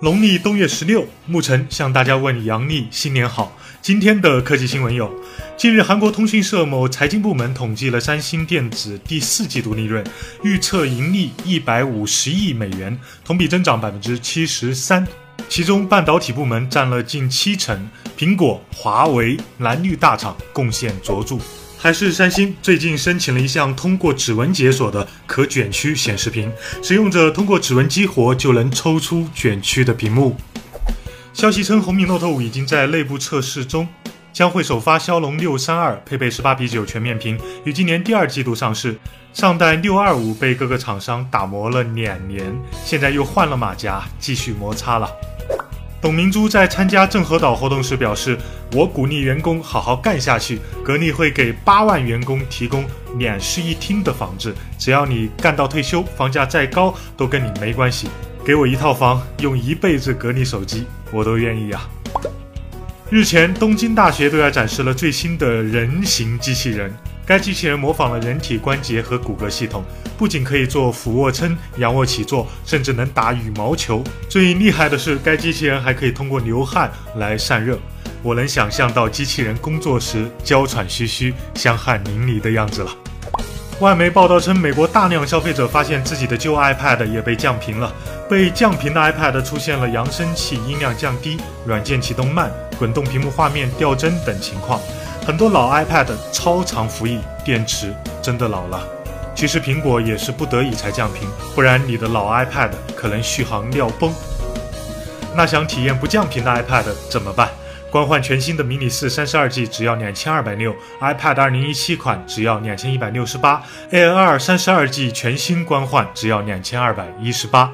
农历冬月十六，沐晨向大家问阳历新年好。今天的科技新闻有：近日，韩国通讯社某财经部门统计了三星电子第四季度利润，预测盈利一百五十亿美元，同比增长百分之七十三。其中，半导体部门占了近七成，苹果、华为、蓝绿大厂贡献卓著。还是三星最近申请了一项通过指纹解锁的可卷曲显示屏，使用者通过指纹激活就能抽出卷曲的屏幕。消息称，红米 Note 5已经在内部测试中，将会首发骁龙六三二，配备十八比九全面屏，于今年第二季度上市。上代六二五被各个厂商打磨了两年，现在又换了马甲，继续摩擦了。董明珠在参加郑和岛活动时表示：“我鼓励员工好好干下去，格力会给八万员工提供两室一厅的房子，只要你干到退休，房价再高都跟你没关系。给我一套房，用一辈子格力手机，我都愿意啊。”日前，东京大学对外展示了最新的人形机器人。该机器人模仿了人体关节和骨骼系统，不仅可以做俯卧撑、仰卧起坐，甚至能打羽毛球。最厉害的是，该机器人还可以通过流汗来散热。我能想象到机器人工作时娇喘吁吁、香汗淋漓的样子了。外媒报道称，美国大量消费者发现自己的旧 iPad 也被降频了。被降频的 iPad 出现了扬声器音量降低、软件启动慢、滚动屏幕画面掉帧等情况。很多老 iPad 超长服役，电池真的老了。其实苹果也是不得已才降频，不然你的老 iPad 可能续航尿崩。那想体验不降频的 iPad 怎么办？官换全新的迷你四三十二 G 只要两千二百六，iPad 二零一七款只要两千一百六十八，Air 二三十二 G 全新官换只要两千二百一十八。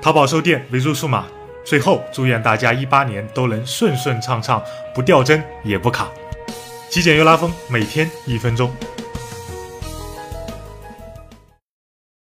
淘宝售店维入数码。最后，祝愿大家一八年都能顺顺畅畅，不掉帧也不卡。极简又拉风，每天一分钟。